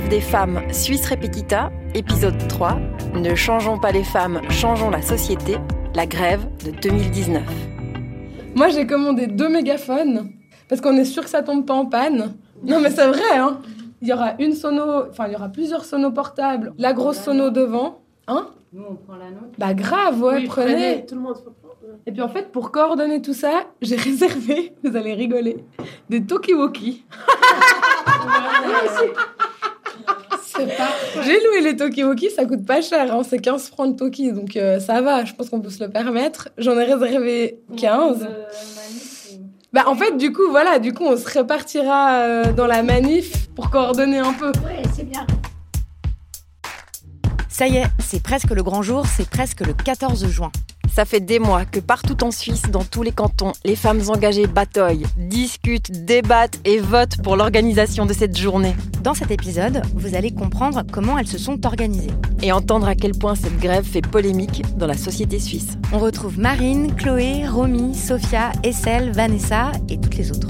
Grève des femmes Suisse Repetita, épisode 3. Ne changeons pas les femmes, changeons la société. La grève de 2019. Moi, j'ai commandé deux mégaphones parce qu'on est sûr que ça tombe pas en panne. Non, mais c'est vrai, hein. Il y aura une sono, enfin, il y aura plusieurs sonos portables. La grosse sono devant, hein. Nous, on prend la nôtre. Bah grave, ouais, Oui, prenez. Tout le monde faut prendre. Et puis en fait, pour coordonner tout ça, j'ai réservé, vous allez rigoler, des Tokiwoki. C'est pas. J'ai loué les Tokiwoki, ça coûte pas cher, hein, c'est 15 francs de Toki, donc euh, ça va, je pense qu'on peut se le permettre. J'en ai réservé 15. Bah en fait, du coup, voilà, du coup, on se répartira euh, dans la manif pour coordonner un peu. Ouais, c'est bien. Ça y est, c'est presque le grand jour, c'est presque le 14 juin. Ça fait des mois que partout en Suisse, dans tous les cantons, les femmes engagées bataillent, discutent, débattent et votent pour l'organisation de cette journée. Dans cet épisode, vous allez comprendre comment elles se sont organisées. Et entendre à quel point cette grève fait polémique dans la société suisse. On retrouve Marine, Chloé, Romy, Sophia, Estelle, Vanessa et toutes les autres.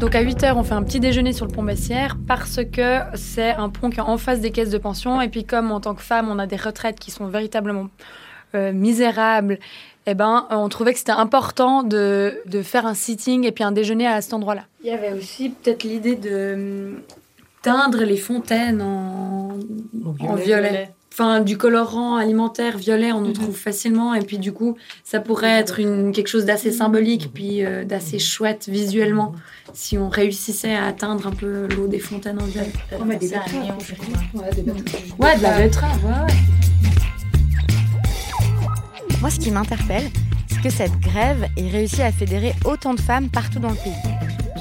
Donc à 8h, on fait un petit déjeuner sur le pont Bessières parce que c'est un pont qui est en face des caisses de pension. Et puis comme en tant que femme, on a des retraites qui sont véritablement euh, misérables, eh ben, euh, on trouvait que c'était important de, de faire un sitting et puis un déjeuner à cet endroit-là. Il y avait aussi peut-être l'idée de hum, teindre les fontaines en, en violet. Enfin, du colorant alimentaire violet, on en trouve facilement. Et puis, du coup, ça pourrait être une, quelque chose d'assez symbolique, puis euh, d'assez chouette visuellement, si on réussissait à atteindre un peu l'eau des fontaines en violet. On met des betteraves. Ouais, de la betterave, ouais, ouais. Moi, ce qui m'interpelle, c'est que cette grève ait réussi à fédérer autant de femmes partout dans le pays.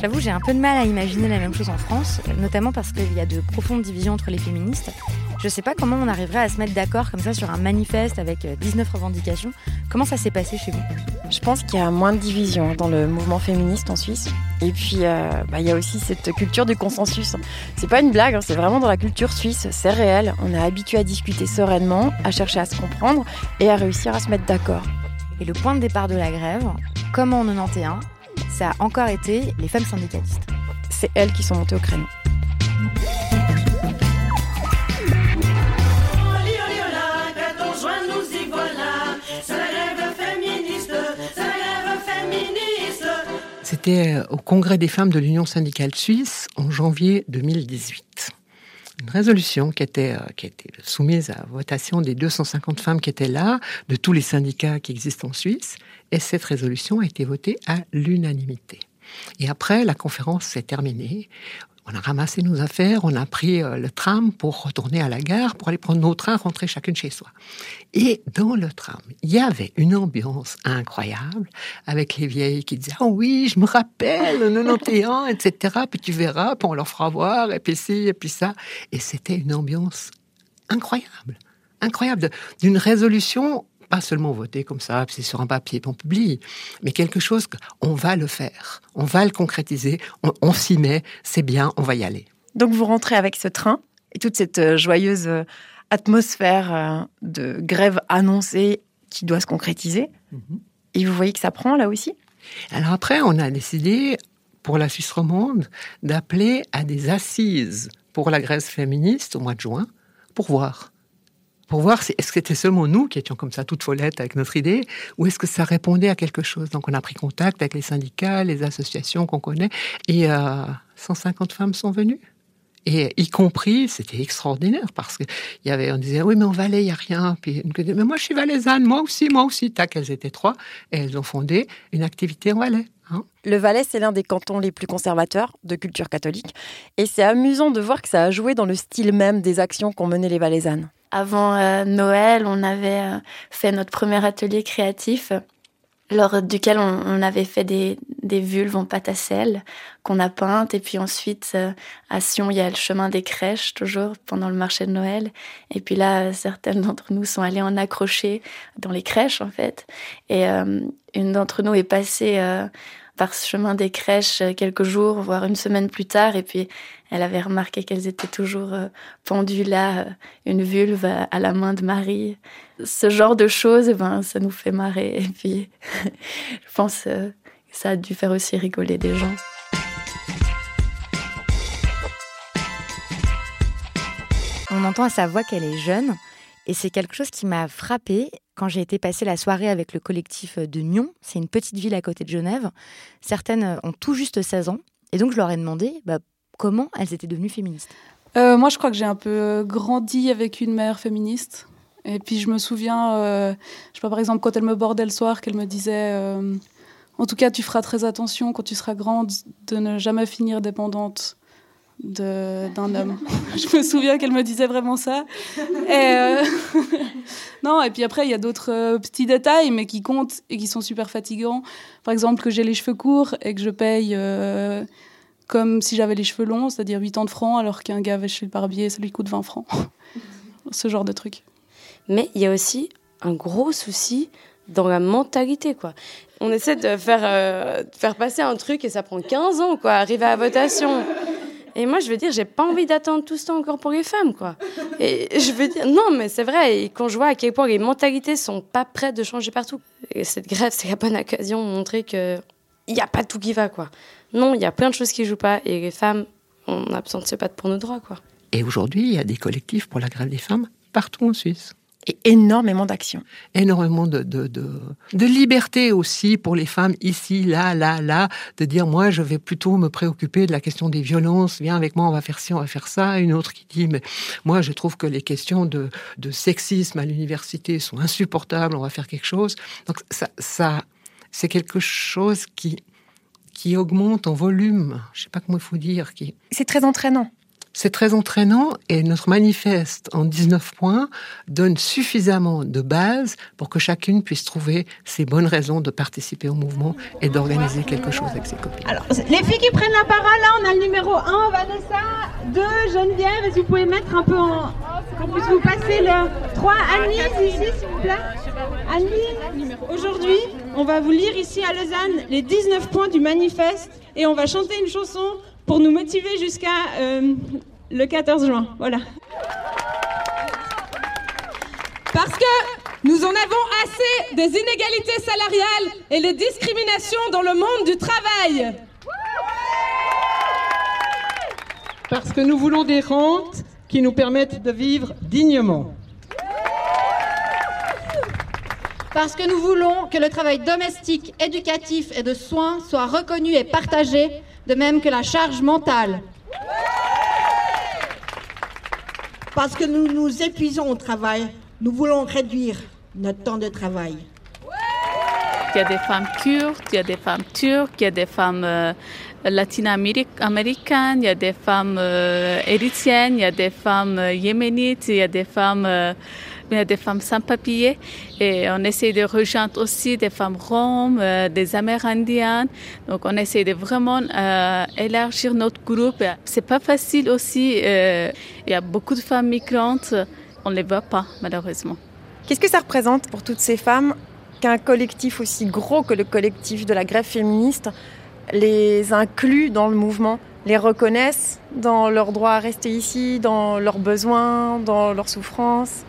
J'avoue, j'ai un peu de mal à imaginer la même chose en France, notamment parce qu'il y a de profondes divisions entre les féministes. Je sais pas comment on arriverait à se mettre d'accord comme ça sur un manifeste avec euh, 19 revendications. Comment ça s'est passé chez vous? Je pense qu'il y a moins de division dans le mouvement féministe en Suisse. Et puis, euh, bah, il y a aussi cette culture du consensus. C'est pas une blague, hein, c'est vraiment dans la culture suisse, c'est réel. On est habitué à discuter sereinement, à chercher à se comprendre et à réussir à se mettre d'accord. Et le point de départ de la grève, comme en 91, ça a encore été les femmes syndicalistes? C'est elles qui sont montées au créneau. Euh, au Congrès des femmes de l'Union syndicale suisse en janvier 2018. Une résolution qui était, euh, qui été soumise à votation des 250 femmes qui étaient là, de tous les syndicats qui existent en Suisse, et cette résolution a été votée à l'unanimité. Et après, la conférence s'est terminée. On a ramassé nos affaires, on a pris euh, le tram pour retourner à la gare, pour aller prendre nos trains, rentrer chacune chez soi. Et dans le tram, il y avait une ambiance incroyable, avec les vieilles qui disaient « Oh oui, je me rappelle, 91, etc. Puis tu verras, puis on leur fera voir, et puis ci, et puis ça. » Et c'était une ambiance incroyable, incroyable, d'une résolution pas seulement voter comme ça, c'est sur un papier, on publie, mais quelque chose qu'on va le faire, on va le concrétiser, on, s'y met, c'est bien, on va y aller. Donc vous rentrez avec ce train et toute cette euh, joyeuse euh, atmosphère euh, de grève annoncée qui doit se concrétiser. Mhm. Et vous voyez que ça prend là aussi? Alors après, on a décidé, pour la Suisse romande, d'appeler à des assises pour la grève féministe au mois de juin, pour voir pour voir si, est-ce que c'était seulement nous qui étions comme ça, toutes follettes avec notre idée, ou est-ce que ça répondait à quelque chose? Donc on a pris contact avec les syndicats, les associations qu'on connaît, et 150 euh, femmes sont venues. Et y compris, c'était extraordinaire parce que il y avait, on disait, oui, mais en Valais, il n'y a rien. Puis, mais moi, je suis valaisanne, moi aussi, moi aussi. Tac, elles étaient trois. Et elles ont fondé une activité en Valais. Hein. Le Valais, c'est l'un des cantons les plus conservateurs de culture catholique. Et c'est amusant de voir que ça a joué dans le style même des actions qu'ont menées les Valaisannes. Avant euh, Noël, on avait euh, fait notre premier atelier créatif lors duquel on, avait fait des, des, vulves en pâte à sel qu'on a peintes. Et puis ensuite, euh, à Sion, il y a le chemin des crèches, toujours, pendant le marché de Noël. Et puis là, certaines d'entre nous sont allées en accrocher dans les crèches, en fait. Et une d'entre nous est passée par ce chemin des crèches quelques jours, voire une semaine plus tard. Et puis, elle avait remarqué qu'elles étaient toujours euh, pendues là, euh, une vulve à la main de Marie. Ce genre de choses, eh ben, ça nous fait marrer. Et puis, je pense euh, que ça a dû faire aussi rigoler des gens. On entend à sa voix qu'elle est jeune. Et c'est quelque chose qui m'a frappée quand j'ai été passer la soirée avec le collectif de Nyon. C'est une petite ville à côté de Genève. Certaines ont tout juste 16 ans. Et donc, je leur ai demandé bah, comment elles étaient devenues féministes euh, Moi, je crois que j'ai un peu euh, grandi avec une mère féministe. Et puis, je me souviens, euh, je sais pas, par exemple, quand elle me bordait le soir, qu'elle me disait En tout cas, tu feras très attention quand tu seras grande de ne jamais finir dépendante d'un homme. je me souviens qu'elle me disait vraiment ça. Et non, et puis après, il y a d'autres petits détails, mais qui comptent et qui sont super fatigants. Par exemple, que j'ai les cheveux courts et que je paye comme si j'avais les cheveux longs, c'est-à-dire 80 francs, alors qu'un gars va chez le barbier, ça lui coûte 20 francs. Ce genre de truc. Mais il y a aussi un gros souci dans la mentalité, quoi. On essaie de faire, euh, faire passer un truc et ça prend 15 ans, quoi, arriver à la votation. Et moi, je veux dire, j'ai pas envie d'attendre tout ce temps encore pour les femmes, quoi. Et je veux dire, non, mais c'est vrai. Et quand je vois à quel point les mentalités sont pas prêtes de changer partout, et cette grève, c'est la bonne occasion de montrer que il n'y a pas tout qui va, quoi. Non, il y a plein de choses qui jouent pas et les femmes, on a besoin de se battre pour nos droits, quoi. Et aujourd'hui, il y a des collectifs pour la grève des femmes partout en Suisse. Et énormément d'actions. Énormément de, de, de, liberté aussi pour les femmes ici, là, là, là, de dire moi je vais plutôt me préoccuper de la question des violences, viens avec moi, on va faire ci, on va faire ça. Une autre qui dit mais moi je trouve que les questions de, de sexisme à l'université sont insupportables, on va faire quelque chose. Donc ça, ça c'est quelque chose qui, qui augmente en volume. Je ne sais pas comment il faut dire. Qui... C'est très entraînant. C'est très entraînant et notre manifeste en 19 points donne suffisamment de base pour que chacune puisse trouver ses bonnes raisons de participer au mouvement et d'organiser quelque chose avec ses copines. Alors, les filles qui prennent la parole, là, on a le numéro 1, Vanessa, 2, Geneviève, et si vous pouvez mettre un peu en... Qu'on puisse vous passer le 3, Annie, ici, s'il vous plaît. Annie, aujourd'hui, on va vous lire ici à Lausanne les 19 points du manifeste et on va chanter une chanson pour nous motiver jusqu'à euh, le 14 juin. Voilà. Parce que nous en avons assez des inégalités salariales et les discriminations dans le monde du travail. Parce que nous voulons des rentes qui nous permettent de vivre dignement. Parce que nous voulons que le travail domestique, éducatif et de soins soit reconnu et partagé, de même que la charge mentale. Parce que nous nous épuisons au travail, nous voulons réduire notre temps de travail. Il y a des femmes kurdes, il y a des femmes turques, il y a des femmes euh, latino-américaines, il y a des femmes euh, érythréennes, il y a des femmes euh, yéménites, il y a des femmes a des femmes sans papier et on essaie de rejoindre aussi des femmes roms, euh, des amérindiennes. Donc on essaie de vraiment euh, élargir notre groupe. C'est pas facile aussi. Euh, il y a beaucoup de femmes migrantes, on les voit pas malheureusement. Qu'est-ce que ça représente pour toutes ces femmes qu'un collectif aussi gros que le collectif de la grève féministe les inclut dans le mouvement, les reconnaissent dans leur droit à rester ici, dans leurs besoins, dans leurs souffrances?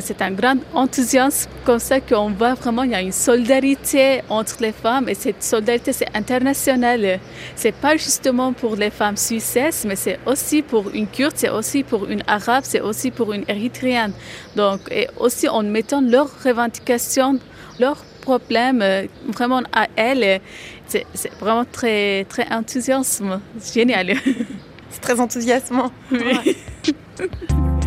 C'est un grand enthousiasme comme ça qu'on voit vraiment il y a une solidarité entre les femmes et cette solidarité c'est international. C'est pas justement pour les femmes suisses, mais c'est aussi pour une kurde, c'est aussi pour une arabe, c'est aussi pour une érythréenne. Donc et aussi en mettant leurs revendications, leurs problèmes euh, vraiment à elles. C'est vraiment très très enthousiasme, génial. C'est très enthousiasmant. Oui.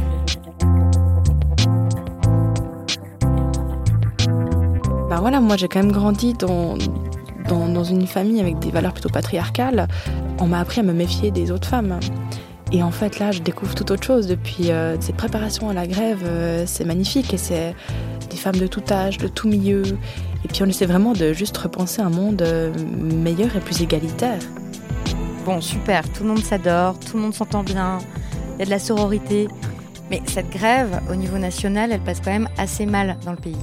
Bah voilà, moi j'ai quand même grandi dans, une famille avec des valeurs plutôt patriarcales. On m'a appris à me méfier des autres femmes. Et en fait, là, je découvre tout autre chose. Depuis euh, cette préparation à la grève, euh, c'est magnifique. Et c'est des femmes de tout âge, de tout milieu. Et puis on essaie vraiment de juste repenser un monde euh, meilleur et plus égalitaire. Bon, super, tout le monde s'adore, tout le monde s'entend bien, il y a de la sororité. Mais cette grève, au niveau national, elle passe quand même assez mal dans le pays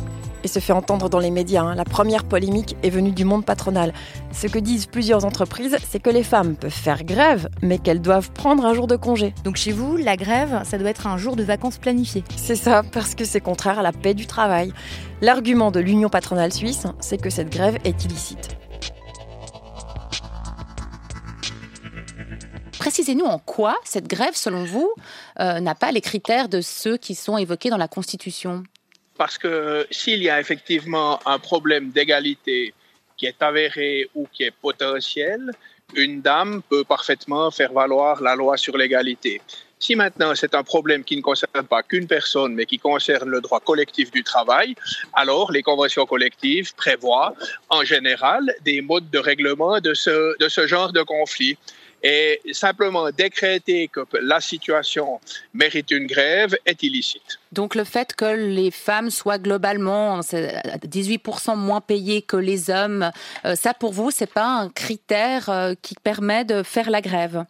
et se fait entendre dans les médias. Hein. La première polémique est venue du monde patronal. Ce que disent plusieurs entreprises, c'est que les femmes peuvent faire grève, mais qu'elles doivent prendre un jour de congé. Donc chez vous, la grève, ça doit être un jour de vacances planifié. C'est ça, parce que c'est contraire à la paix du travail. L'argument de l'Union patronale suisse, c'est que cette grève est illicite. Précisez-nous en quoi cette grève, selon vous, euh, n'a pas les critères de ceux qui sont évoqués dans la Constitution? Parce que s'il y a effectivement un problème d'égalité qui est avéré ou qui est potentiel, une dame peut parfaitement faire valoir la loi sur l'égalité. Si maintenant c'est un problème qui ne concerne pas qu'une personne, mais qui concerne le droit collectif du travail, alors les conventions collectives prévoient en général des modes de règlement de ce, de ce genre de conflit et simplement décréter que la situation mérite une grève est illicite. Donc le fait que les femmes soient globalement 18% moins payées que les hommes, euh, ça pour vous, c'est pas un critère euh, qui permet de faire la grève?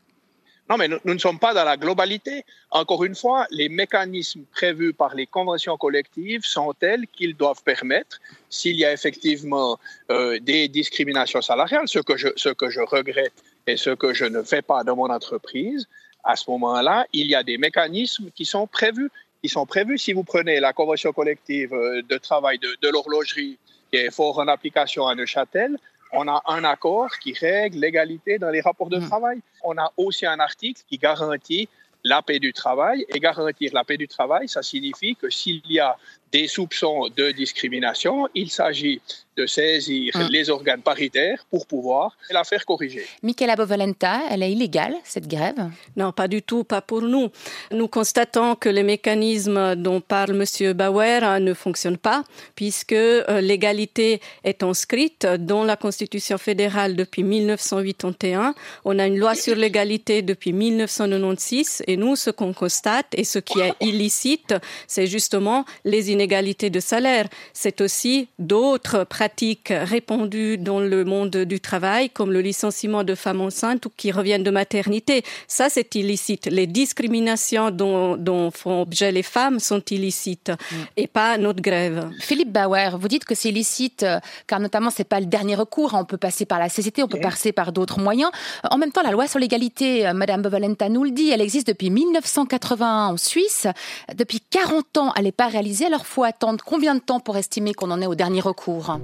Non, mais nous, ne sommes pas dans la globalité. Encore une fois, les mécanismes prévus par les conventions collectives sont tels qu'ils doivent permettre, s'il y a effectivement euh, des discriminations salariales, ce que je, ce que je regrette et ce que je ne fais pas dans mon entreprise, à ce moment-là, il y a des mécanismes qui sont prévus. Qui sont prévus. Si vous prenez la convention collective euh, de travail de, de l'horlogerie qui est fort en application à Neuchâtel, on a un accord qui règle l'égalité dans les rapports de hmm. travail. On a aussi un article qui garantit la paix du travail. Et garantir la paix du travail, ça signifie que s'il y a des soupçons de discrimination, il s'agit de saisir hum. les organes paritaires pour pouvoir la faire corriger. Michaela Bovalenta, elle est illégale, cette grève? Non, pas du tout, pas pour nous. Nous constatons que les mécanismes dont parle M. Bauer hein, ne fonctionnent pas, puisque euh, l'égalité est inscrite dans la Constitution fédérale depuis 1981. On a une loi sur l'égalité depuis 1996, et nous, ce qu'on constate et ce qui est illicite, c'est justement les inégalités de salaire. C'est aussi d'autres pratiques répandues dans le monde du travail, comme le licenciement de femmes enceintes ou qui reviennent de maternité. Ça, c'est illicite. Les discriminations dont, font objet les femmes sont illicites mm. et pas notre grève. Philippe Bauer, vous dites que c'est illicite euh, car notamment c'est pas le dernier recours. On peut passer par la CCT, on peut passer par d'autres moyens. En même temps, la loi sur l'égalité, euh, Madame Bovalenta nous le dit, elle existe depuis 1981 en Suisse. Depuis 40 ans, elle n'est pas réalisée. Alors faut attendre combien de temps pour estimer qu'on en est au dernier recours?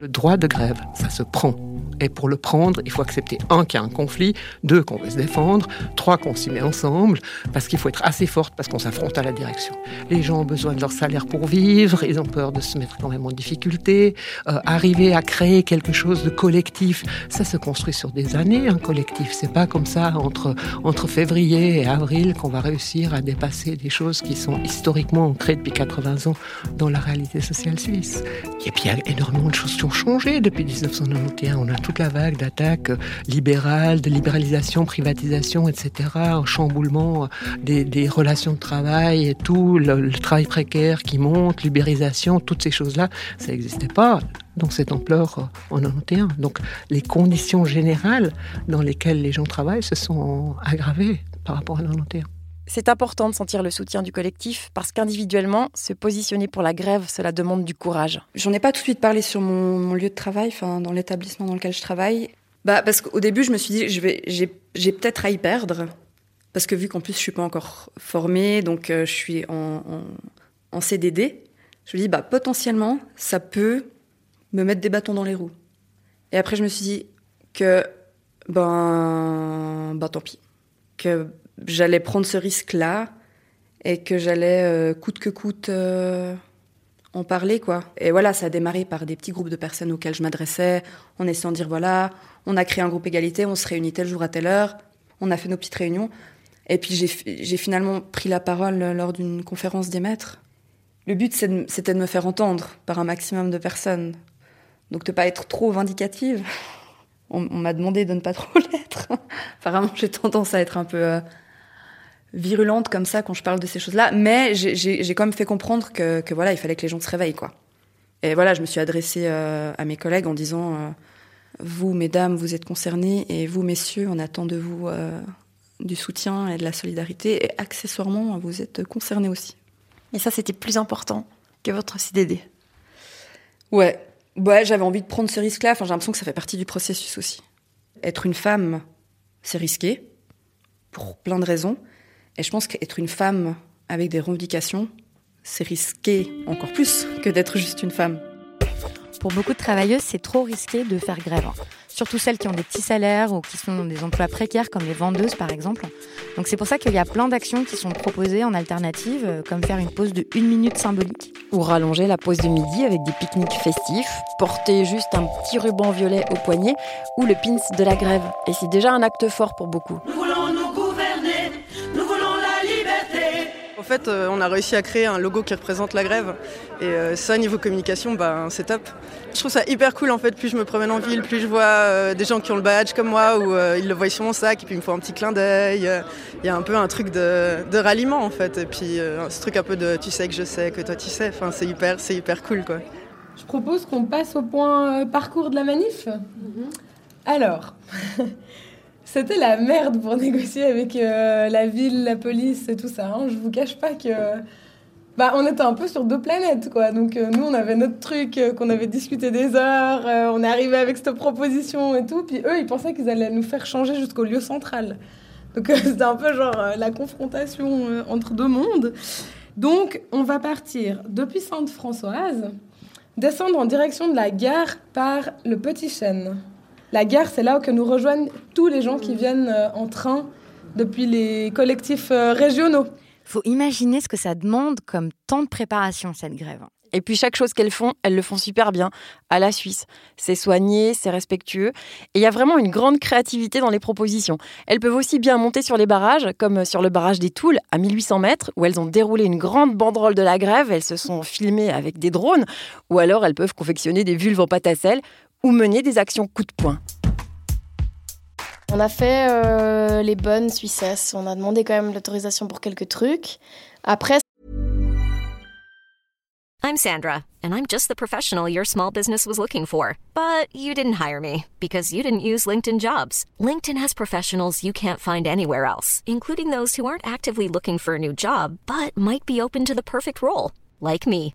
Le droit de grève, ça se prend. Et pour le prendre, il faut accepter, un, qu'il y a un conflit, deux, qu'on veut se défendre, trois, qu'on s'y met ensemble, parce qu'il faut être assez forte, parce qu'on s'affronte à la direction. Les gens ont besoin de leur salaire pour vivre, ils ont peur de se mettre quand même en difficulté. Euh, arriver à créer quelque chose de collectif, ça se construit sur des années, un collectif. C'est pas comme ça, entre, entre février et avril, qu'on va réussir à dépasser des choses qui sont historiquement ancrées depuis 80 ans dans la réalité sociale suisse. Et puis, il y a énormément de choses qui ont changé depuis 1991. On a toute la vague d'attaques libérales, de libéralisation, privatisation, etc., chamboulement des, relations de travail et tout, le, travail précaire qui monte, l'ubérisation, toutes ces choses-là, ça n'existait pas dans cette ampleur en 91. Donc les conditions générales dans lesquelles les gens travaillent se sont aggravées par rapport à 91. C'est important de sentir le soutien du collectif parce qu'individuellement, se positionner pour la grève, cela demande du courage. J'en ai pas tout de suite parlé sur mon, lieu de travail, dans l'établissement dans lequel je travaille. Bah parce qu'au début, je me suis dit, je vais, j'ai, peut-être à y perdre parce que vu qu'en plus je suis pas encore formée, donc euh, je suis en, CDD, je me dis bah potentiellement ça peut me mettre des bâtons dans les roues. Et après je me suis dit que ben bah tant pis, que j'allais prendre ce risque-là et que j'allais euh, coûte que coûte euh, en parler quoi. Et voilà, ça a démarré par des petits groupes de personnes auxquels je m'adressais, en essayant de dire voilà, on a créé un groupe égalité, on se réunit tel jour à telle heure, on a fait nos petites réunions. Et puis j'ai finalement pris la parole lors d'une conférence des maîtres. Le but, c'était de me faire entendre par un maximum de personnes. Donc de pas être trop vindicative. On, m'a demandé de ne pas trop l'être. Apparemment, j'ai tendance à être un peu euh, virulente comme ça quand je parle de ces choses-là. Mais j'ai quand même fait comprendre que, voilà, il fallait que les gens se réveillent, quoi. Et voilà, je me suis adressée euh, à mes collègues en disant euh, vous, mesdames, vous êtes concernés, et vous, messieurs, on attend de vous du soutien et de la solidarité. Et accessoirement, vous êtes concernés aussi. Et ça, c'était plus important que votre CDD. Ouais, ouais j'avais envie de prendre ce risque-là. Enfin, j'ai l'impression que ça fait partie du processus aussi. Être une femme, c'est risqué, pour plein de raisons. Et je pense qu'être une femme avec des revendications, c'est risqué encore plus que d'être juste une femme. Pour beaucoup de travailleuses, c'est trop risqué de faire grève surtout celles qui ont des petits salaires ou qui sont dans des emplois précaires comme les vendeuses par exemple. Donc c'est pour ça qu'il y a plein d'actions qui sont proposées en alternative, euh, comme faire une pause de une minute symbolique. Ou rallonger la pause de midi avec des pique-niques festifs, porter juste un petit ruban violet au poignet ou le pins de la grève. Et c'est déjà un acte fort pour beaucoup. Fait, euh, on a réussi à créer un logo qui représente la grève. Et euh, ça, niveau communication, bah, c'est top. Je trouve ça hyper cool en fait. Plus je me promène en ville, plus je vois euh, des gens qui ont le badge comme moi ou ils le voient sur mon sac et puis ils me font un petit clin d'œil. Il y a un peu un truc de, ralliement en fait. Et puis ce truc un peu de tu sais que je sais, que toi tu sais. Enfin, c'est hyper, c'est hyper cool quoi. Je propose qu'on passe au point parcours de la manif. Mhm. Alors. C'était la merde pour négocier avec euh, la ville, la police et tout ça. Hein. Je vous cache pas que. Bah, on était un peu sur deux planètes, quoi. Donc, euh, nous, on avait notre truc euh, qu'on avait discuté des heures. on est arrivé avec cette proposition et tout. Puis eux, ils pensaient qu'ils allaient nous faire changer jusqu'au lieu central. Donc, c'était un peu genre la confrontation entre deux mondes. Donc, on va partir depuis Sainte-Françoise, descendre en direction de la gare par le Petit Chêne. La gare, c'est là où nous rejoignent tous les gens qui viennent euh, en train depuis les collectifs euh, régionaux. Faut imaginer ce que ça demande comme temps de préparation, cette grève. Et puis chaque chose qu'elles font, elles le font super bien, à la Suisse. C'est soigné, c'est respectueux. Et il y a vraiment une grande créativité dans les propositions. Elles peuvent aussi bien monter sur les barrages, comme sur le barrage des Toules, à 1800 mètres, où elles ont déroulé une grande banderole de la grève, elles se sont filmées avec des drones, ou alors elles peuvent confectionner des vulves en pâte à sel, ou mener des actions coup de poing. On a fait euh, les bonnes Suissesses. On a demandé quand même l'autorisation pour quelques trucs. Après. I'm Sandra, and I'm just the professional your small business was looking for. But you didn't hire me because you didn't use LinkedIn jobs. LinkedIn has professionals you can't find anywhere else, including those who aren't actively looking for a new job but might be open to the perfect role, like me.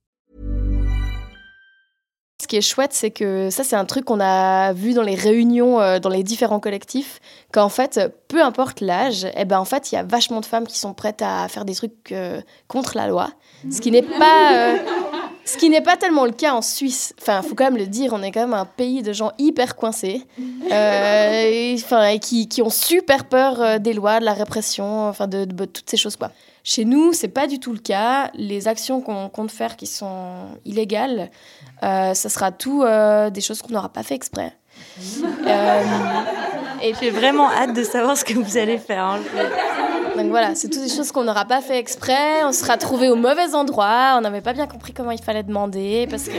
Ce qui est chouette, c'est que ça, c'est un truc qu'on a vu dans les réunions, euh, dans les différents collectifs, qu'en fait, peu importe l'âge, eh ben, en fait, il y a vachement de femmes qui sont prêtes à faire des trucs euh, contre la loi. Ce qui n'est pas, euh, pas tellement le cas en Suisse. Enfin, faut quand même le dire, on est quand même un pays de gens hyper coincés, et, qui, qui ont super peur des lois, de la répression, enfin de, de- de toutes ces choses quoi. Chez nous, c'est pas du tout le cas. Les actions qu'on compte faire qui sont illégales, euh, ça sera tout euh, des choses qu'on n'aura pas fait exprès. Euh, et j'ai vraiment hâte de savoir ce que vous allez faire. hein. Donc voilà, c'est toutes des choses qu'on n'aura pas fait exprès. On sera trouvé au mauvais endroit. On n'avait pas bien compris comment il fallait demander parce que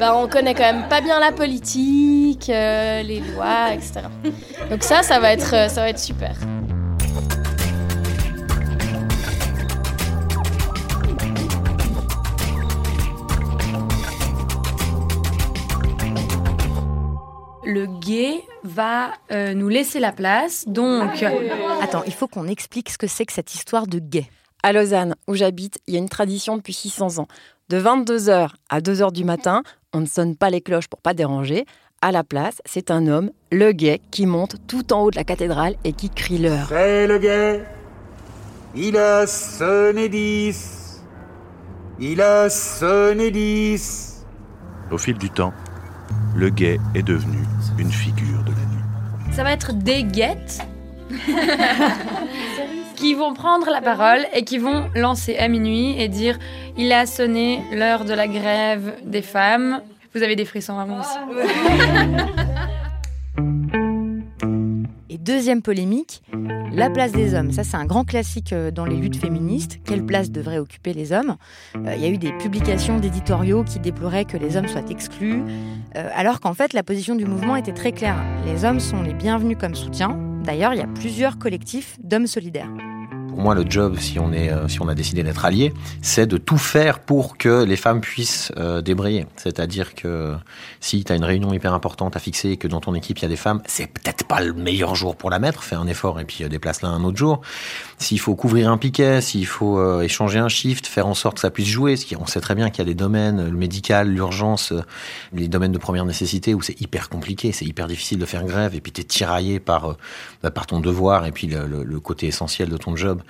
bah, on connaît quand même pas bien la politique, euh, les lois, etc. Donc ça, ça va être, ça va être super. Le gay va euh, nous laisser la place, donc... Attends, il faut qu'on explique ce que c'est que cette histoire de gay. À Lausanne, où j'habite, il y a une tradition depuis 600 ans. De 22h à 2h du matin, on ne sonne pas les cloches pour pas déranger. À la place, c'est un homme, le gay, qui monte tout en haut de la cathédrale et qui crie l'heure. C'est le guet. Il a sonné dix. Il a sonné dix. Au fil du temps, le guet est devenu une figure de la nuit. Ça va être des guettes qui vont prendre la parole et qui vont lancer à minuit et dire il a sonné l'heure de la grève des femmes. Vous avez des frissons vraiment aussi. Deuxième polémique, la place des hommes. Ça, c'est un grand classique euh, dans les luttes féministes. Quelle place devraient occuper les hommes? Euh, Il y a eu des publications d'éditoriaux qui déploraient que les hommes soient exclus, euh, alors qu'en fait, la position du mouvement était très claire. Les hommes sont les bienvenus comme soutien. D'ailleurs, il y a plusieurs collectifs d'hommes solidaires. Pour moi, le job, si on, est, euh, si on a décidé d'être allié, c'est de tout faire pour que les femmes puissent euh, débrayer. C'est-à-dire que si tu as une réunion hyper importante à fixer et que dans ton équipe, il y a des femmes, c'est peut-être pas le meilleur jour pour la mettre. Fais un effort et puis euh, déplace-la un autre jour. S'il faut couvrir un piquet, s'il faut euh, échanger un shift, faire en sorte que ça puisse jouer. Ce qui- On sait très bien qu'il y a des domaines, le médical, l'urgence, euh, les domaines de première nécessité où c'est hyper compliqué, c'est hyper difficile de faire grève et puis tu es tiraillé par, bah, par ton devoir et puis le- le côté essentiel de ton job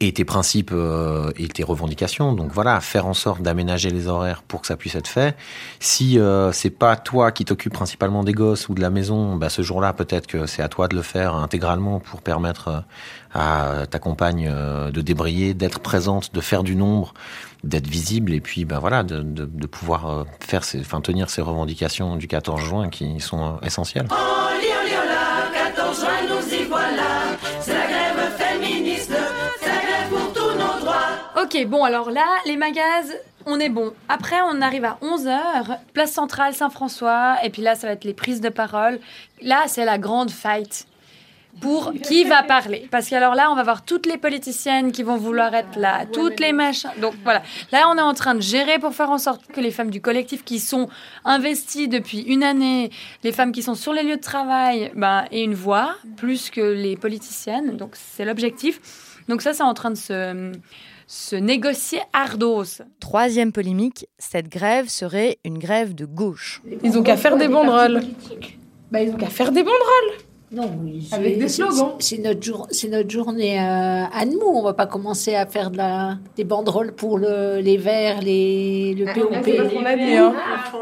et tes principes euh, et tes revendications. Donc voilà, faire en sorte d'aménager les horaires pour que ça puisse être fait. Si euh, c'est pas toi qui t'occupes principalement des gosses ou de la maison, bah, ce jour-là peut-être que c'est à toi de le faire intégralement pour permettre euh, à ta compagne de débrayer, d'être présente, de faire du nombre, d'être visible et puis bah voilà de, pouvoir faire, ses, tenir revendications du 14 juin qui sont essentielles. Ok, bon, alors là, les magazes, on est bon. Après, on arrive à 11h, place centrale Saint-François, et puis là, ça va être les prises de parole. Là, c'est la grande fight. Pour qui va parler? Parce que alors là, on va voir toutes les politiciennes qui vont vouloir être là, toutes les machins. Donc voilà, là, on est en train de gérer pour faire en sorte que les femmes du collectif qui sont investies depuis une année, les femmes qui sont sur les lieux de travail, ben, aient une voix plus que les politiciennes. Donc c'est l'objectif. Donc ça, c'est en train de se se négocier ardos. Troisième polémique, cette grève serait une grève de gauche. Ils ont qu'à faire des banderoles. Bah, ils ont qu'à faire des banderoles. Non, oui, c'est- Avec des slogans. C'est notre, jour, c'est notre journée euh, à nous. On va pas commencer à faire de la, des banderoles pour le- les verts, les, le POP. C'est pas ce qu'on a dit, hein.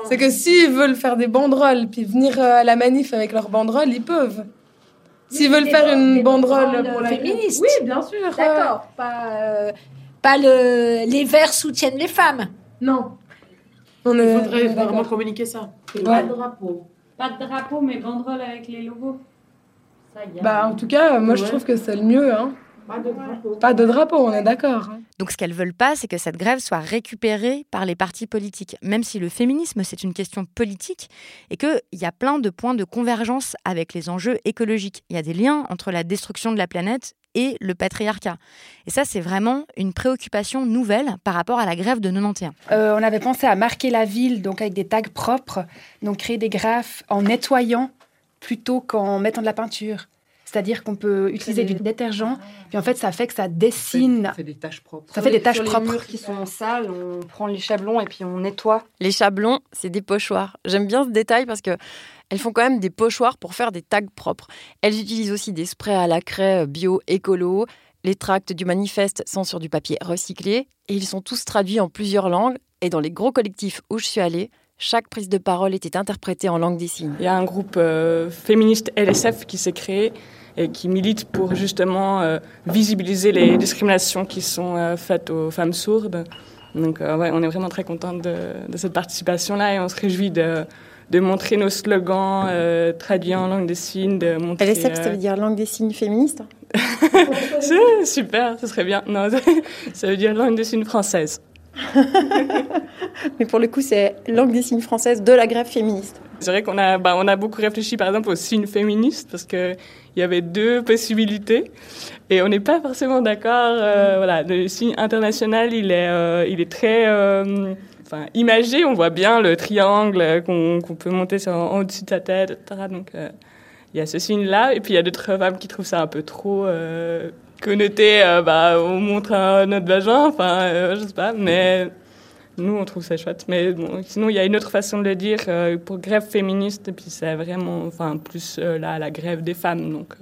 C'est que s'ils veulent faire des banderoles puis venir euh, à la manif avec leurs banderoles, ils peuvent. S'ils veulent faire une banderole pour la féministe. Oui, bien sûr. D'accord. Pas, euh, pas le, les verts soutiennent les femmes. Non. On est d'accord. vraiment communiquer ça. Pas de drapeau. Pas de drapeau, mais banderole avec les logos. Bah, en tout cas, moi, je trouve que c'est le mieux. Hein. Pas de drapeau. Pas de drapeau, on est d'accord. hein. Donc ce qu'elles veulent pas, c'est que cette grève soit récupérée par les partis politiques, même si le féminisme, c'est une question politique, et qu'il y a plein de points de convergence avec les enjeux écologiques. Il y a des liens entre la destruction de la planète et le patriarcat. Et ça, c'est vraiment une préoccupation nouvelle par rapport à la grève de 91. Euh, on avait pensé à marquer la ville donc avec des tags propres, donc créer des graphes en nettoyant plutôt qu'en mettant de la peinture. C'est-à-dire qu'on peut utiliser du détergent, puis en fait ça fait que ça dessine. Ça fait des taches propres. Ça fait des taches Sur les propres. murs qui sont sales, on prend les chablons et puis on nettoie. Les chablons, c'est des pochoirs. J'aime bien ce détail parce que elles font quand même des pochoirs pour faire des tags propres. Elles utilisent aussi des sprays à la craie bio écolo. Les tracts du manifeste sont sur du papier recyclé et ils sont tous traduits en plusieurs langues. Et dans les gros collectifs où je suis allée, chaque prise de parole était interprétée en langue des signes. Il y a un groupe euh, féministe LSF qui s'est créé et qui milite pour justement euh, visibiliser les discriminations qui sont euh, faites aux femmes sourdes. Donc ouais, on est vraiment très contente de, de cette participation-là et on se réjouit de, de montrer nos slogans traduits en langue des signes. De montrer, LSF, ça veut dire langue des signes féministe Super, ce serait bien. Non, ça veut dire langue des signes française. Mais pour le coup, c'est langue des signes française de la grève féministe. C'est vrai qu'on a, bah, on a beaucoup réfléchi, par exemple, aux signes féministes, parce qu'il y avait deux possibilités, et on n'est pas forcément d'accord. Euh, voilà, le signe international, il est, euh, il est très euh, enfin, imagé. On voit bien le triangle qu'on peut monter sur, en au-dessus de sa tête, etc. Donc, il y a ce signe-là, et puis il y a d'autres femmes qui trouvent ça un peu trop connoté, bah, on montre notre vagin, enfin, je sais pas, mais nous, on trouve ça chouette. Mais bon, sinon, il y a une autre façon de le dire euh, pour grève féministe, et puis c'est vraiment, enfin, plus là, la grève des femmes. Donc,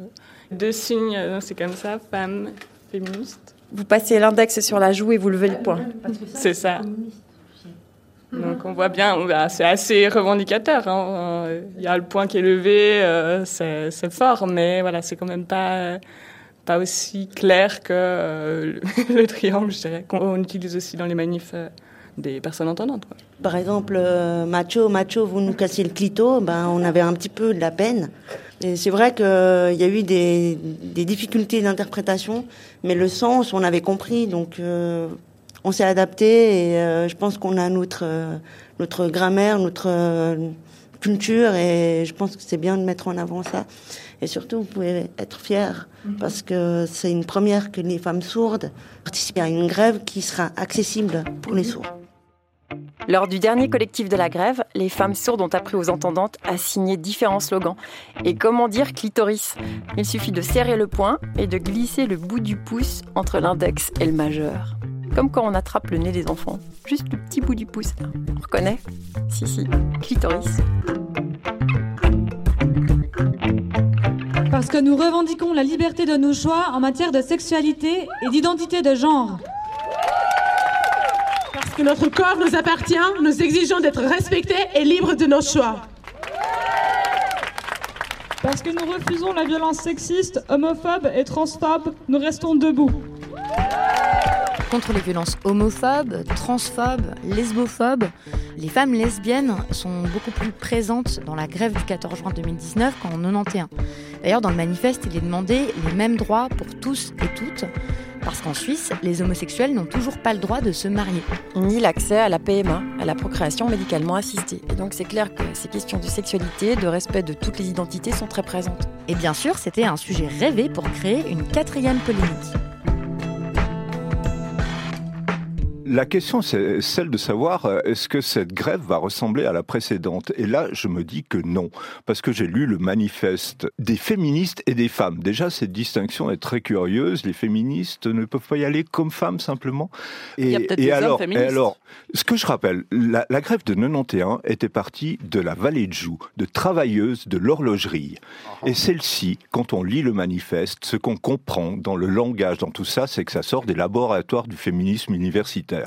deux signes, c'est comme ça, femme, féministe. Vous passez l'index sur la joue et vous levez le poing. C'est ça. Donc on voit bien, c'est assez revendicateur. Hein. Il y a le point qui est levé, c'est fort, mais voilà, c'est quand même pas pas aussi clair que euh, le triangle, je dirais, qu'on utilise aussi dans les manifs euh, des personnes entendantes. Par exemple, euh, macho, macho, vous nous cassez le clito, ben, on avait un petit peu de la peine. Et c'est vrai qu'il y a eu des, des difficultés d'interprétation, mais le sens, on avait compris, donc on s'est adapté et je pense qu'on a notre, notre grammaire, notre culture et je pense que c'est bien de mettre en avant ça. Et surtout, vous pouvez être fiers mhm. parce que c'est une première que les femmes sourdes participent à une grève qui sera accessible pour les sourds. Lors du dernier collectif de la grève, les femmes sourdes ont appris aux entendantes à signer différents slogans. Et comment dire clitoris? Il suffit de serrer le poing et de glisser le bout du pouce entre l'index et le majeur. Comme quand on attrape le nez des enfants. Juste le petit bout du pouce. On reconnaît? Si, si. Clitoris. Parce que nous revendiquons la liberté de nos choix en matière de sexualité et d'identité de genre. Parce que notre corps nous appartient, nous exigeons d'être respectés et libres de nos choix. Parce que nous refusons la violence sexiste, homophobe et transphobe, nous restons debout. Contre les violences homophobes, transphobes, lesbophobes, les femmes lesbiennes sont beaucoup plus présentes dans la grève du 14 juin 2019 qu'en 91. D'ailleurs, dans le manifeste, il est demandé les mêmes droits pour tous et toutes, parce qu'en Suisse, les homosexuels n'ont toujours pas le droit de se marier. Ni l'accès à la PMA, à la procréation médicalement assistée. Et donc c'est clair que ces questions de sexualité, de respect de toutes les identités sont très présentes. Et bien sûr, c'était un sujet rêvé pour créer une quatrième polémique. La question, c'est celle de savoir euh, est-ce que cette grève va ressembler à la précédente? Et là, je me dis que non, parce que j'ai lu le manifeste des féministes et des femmes. Déjà, cette distinction est très curieuse. Les féministes ne peuvent pas y aller comme femmes simplement. Et, Il y a peut-être des alors. Et alors, ce que je rappelle, la, la, grève de 91 était partie de la vallée de Joux, de travailleuses de l'horlogerie. Uh-huh. Et celle-ci, quand on lit le manifeste, ce qu'on comprend dans le langage, dans tout ça, c'est que ça sort des laboratoires du féminisme universitaire.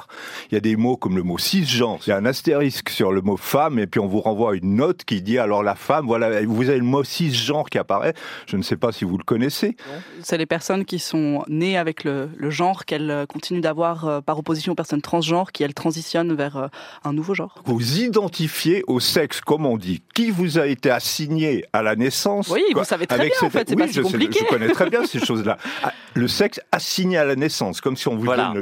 Il y a des mots comme le mot cisgenre, il y a un astérisque sur le mot femme, et puis on vous renvoie une note qui dit alors la femme, voilà, vous avez le mot cisgenre qui apparaît. Je ne sais pas si vous le connaissez. C'est les personnes qui sont nées avec le, genre qu'elles euh, continuent d'avoir euh, par opposition aux personnes transgenres, qui elles transitionnent vers euh, un nouveau genre. Vous identifiez au sexe, comme on dit, qui vous a été assigné à la naissance. Oui, vous savez très bien, en fait, c'est oui, pas si compliqué. je connais très bien ces choses-là. Ah, le sexe assigné à la naissance, comme si on vous voilà. donne le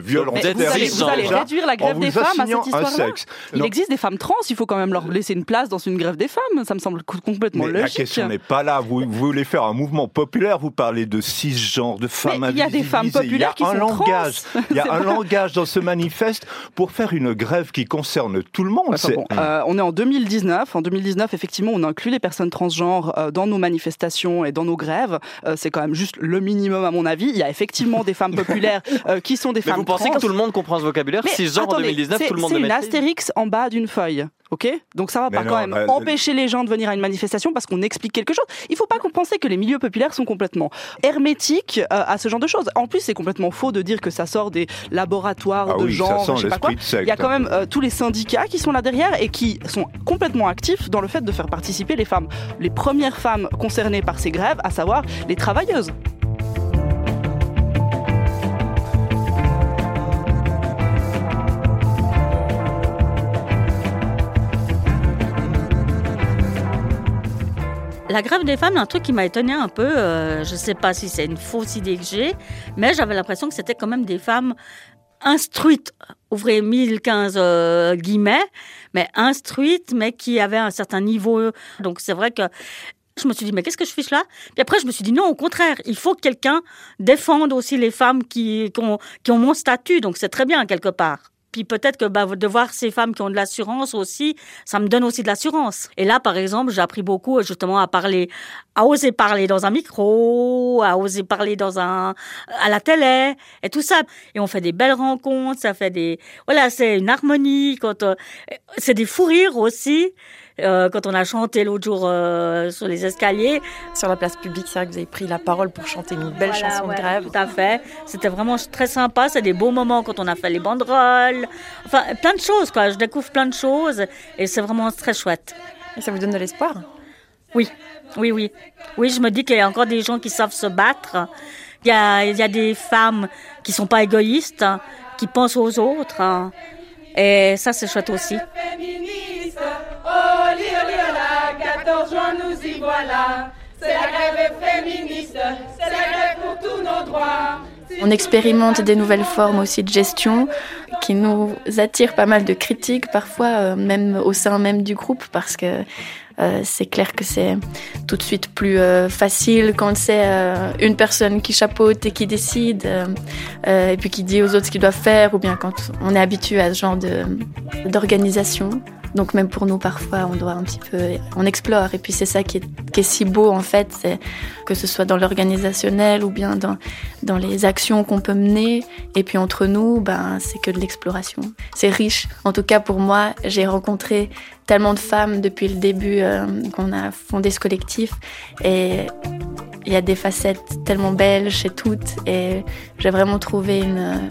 réduire la grève des femmes à cette histoire-là. Il existe des femmes trans, il faut quand même leur laisser une place dans une grève des femmes. Ça me semble complètement mais logique. La question n'est pas là. Vous, vous, voulez faire un mouvement populaire, vous parlez de cisgenres, de femmes Il y a des femmes populaires qui sont langage, trans. Il y a un langage dans ce manifeste pour faire une grève qui concerne tout le monde. Enfin bon, euh, on est en 2019. En 2019, effectivement, on inclut les personnes transgenres euh, dans nos manifestations et dans nos grèves. Euh, c'est quand même juste le minimum à mon avis. Il y a effectivement des femmes populaires qui sont des Mais femmes vous pensez trans. que tout le monde comprend ce vocabulaire? Populaire. Mais si genre en attendez, 2019, c'est- tout le monde C'est une astérix en bas d'une feuille. Ok? Donc ça va Mais pas non, quand même bah, empêcher les gens de venir à une manifestation parce qu'on explique quelque chose. Il faut pas qu'on pense que les milieux populaires sont complètement hermétiques euh, à ce genre de choses. En plus, c'est complètement faux de dire que ça sort des laboratoires Ah de oui, ça genre, sent je sais pas quoi. Il y a quand même euh, tous les syndicats qui sont là derrière et qui sont complètement actifs dans le fait de faire participer les femmes. Les premières femmes concernées par ces grèves, à savoir les travailleuses. La grève des femmes, un truc qui m'a étonné un peu, euh, je ne sais pas si c'est une fausse idée que j'ai, mais j'avais l'impression que c'était quand même des femmes instruites, ouvrez 1015 euh, guillemets, mais instruites, mais qui avaient un certain niveau. Donc c'est vrai que je me suis dit, mais qu'est-ce que je fiche là? Puis après, je me suis dit, non, au contraire, il faut que quelqu'un défende aussi les femmes qui, ont, qui ont mon statut, donc c'est très bien quelque part. Puis peut-être que bah, de voir ces femmes qui ont de l'assurance aussi, ça me donne aussi de l'assurance. Et là, par exemple, j'ai appris beaucoup justement à parler, à oser parler dans un micro, à oser parler dans un, à la télé et tout ça. Et on fait des belles rencontres, ça fait des, voilà, c'est une harmonie. Quand euh, c'est des fous rires aussi. Euh, quand on a chanté l'autre jour euh, sur les escaliers. Sur la place publique, c'est vrai que vous avez pris la parole pour chanter une belle Voilà, chanson ouais, de grève. Tout à fait. C'était vraiment très sympa. C'est des beaux moments quand on a fait les banderoles. Enfin, plein de choses, quoi. Je découvre plein de choses et c'est vraiment très chouette. Et ça vous donne de l'espoir? Oui, oui, oui. Oui, je me dis qu'il y a encore des gens qui savent se battre. Il y a, il y a des femmes qui sont pas égoïstes, hein, qui pensent aux autres. hein. Et ça, c'est chouette aussi. Voilà. C'est la grève féministe, c'est la grève pour tous nos droits. On expérimente des nouvelles formes aussi de gestion qui nous attirent pas mal de critiques parfois, euh, même au sein même du groupe, parce que euh, c'est clair que c'est tout de suite plus euh, facile quand c'est une personne qui chapeaute et qui décide, et puis qui dit aux autres ce qu'ils doivent faire, ou bien quand on est habitué à ce genre d'organisation. Donc même pour nous, parfois, on doit un petit peu, on explore. Et puis c'est ça qui est, qui est si beau en fait, que ce soit dans l'organisationnel ou bien dans dans les actions qu'on peut mener. Et puis entre nous, ben c'est que de l'exploration. C'est riche. En tout cas pour moi, j'ai rencontré tellement de femmes depuis le début euh, qu'on a fondé ce collectif et il y a des facettes tellement belles chez toutes et j'ai vraiment trouvé une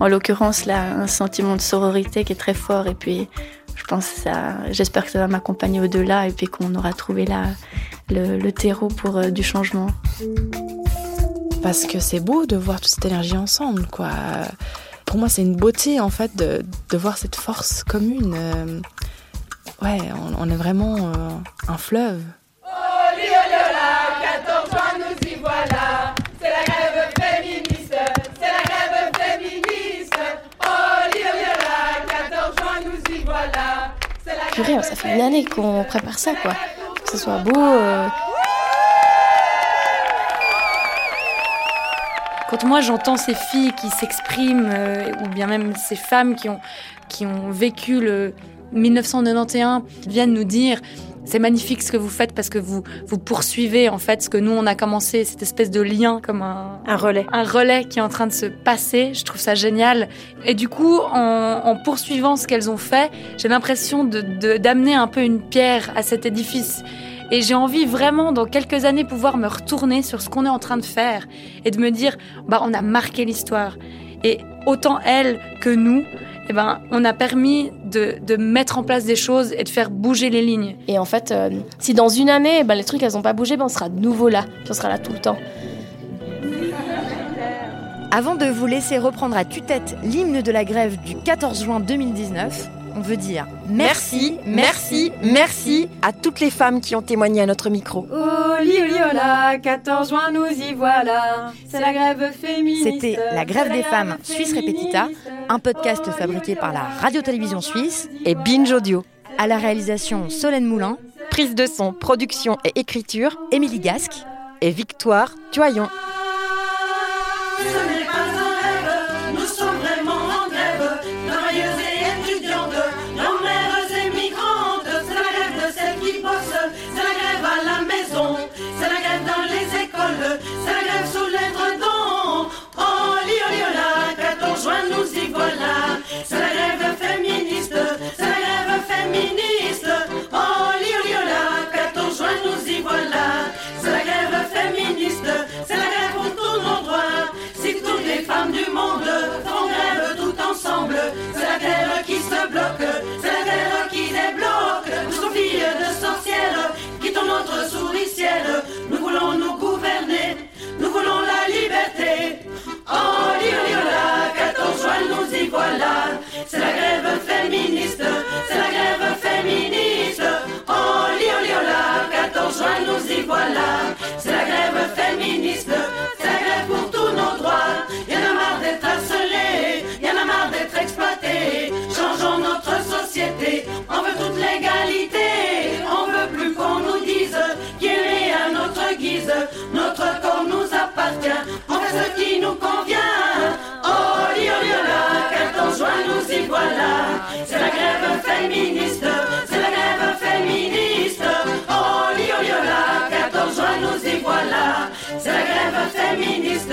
en l'occurrence là un sentiment de sororité qui est très fort et puis je pense ça j'espère que ça va m'accompagner au-delà et puis qu'on aura trouvé là le, terreau pour euh, du changement. parce que c'est beau de voir toute cette énergie ensemble, quoi. Pour moi, c'est une beauté, en fait, de, de voir cette force commune. Euh, Ouais, on, on est vraiment euh, un fleuve. Purée, ça fait une année qu'on prépare ça quoi. Faut que ce soit beau. euh, Quand moi j'entends ces filles qui s'expriment, euh, ou bien même ces femmes qui ont, qui ont vécu le 1991, viennent nous dire c'est magnifique ce que vous faites parce que vous, vous poursuivez en fait ce que nous on a commencé, cette espèce de lien comme un, Un relais. un relais qui est en train de se passer. Je trouve ça génial. Et du coup, en, en poursuivant ce qu'elles ont fait, j'ai l'impression de- de- d'amener un peu une pierre à cet édifice. Et j'ai envie vraiment, dans quelques années, pouvoir me retourner sur ce qu'on est en train de faire et de me dire, bah, on a marqué l'histoire. Et autant elles que nous, eh ben, on a permis de, de mettre en place des choses et de faire bouger les lignes. Et en fait, euh, si dans une année, ben, les trucs elles ont pas bougé, ben, on sera de nouveau là. Puis on sera là tout le temps. Avant de vous laisser reprendre à tue-tête l'hymne de la grève du 14 juin 2019, on veut dire Merci, merci, merci à toutes les femmes qui ont témoigné à notre micro. Oli, oli, ola, 14 juin, nous y voilà. C'est la grève féministe. C'était La grève des femmes Suisse Repetita, un podcast fabriqué par la Radio-Télévision Suisse et Binge Audio. À la réalisation Solène Moulin, Prise de son, production et écriture, Émilie Gasque et Victoire Tuaillon. conjoints, nous y voilà. C'est la grève féministe, c'est la grève pour tous nos droits. Y en a marre d'être harcelés, y en a marre d'être exploités. Changeons notre société, on veut toute l'égalité. On veut plus qu'on nous dise qu'il est à notre guise. Notre corps nous appartient, on fait ce qui nous convient. Oh, liola, quel conjoint, nous y voilà. C'est la grève féministe, c'est la grève féministe. Oh, nous y voilà. Sa grève féministe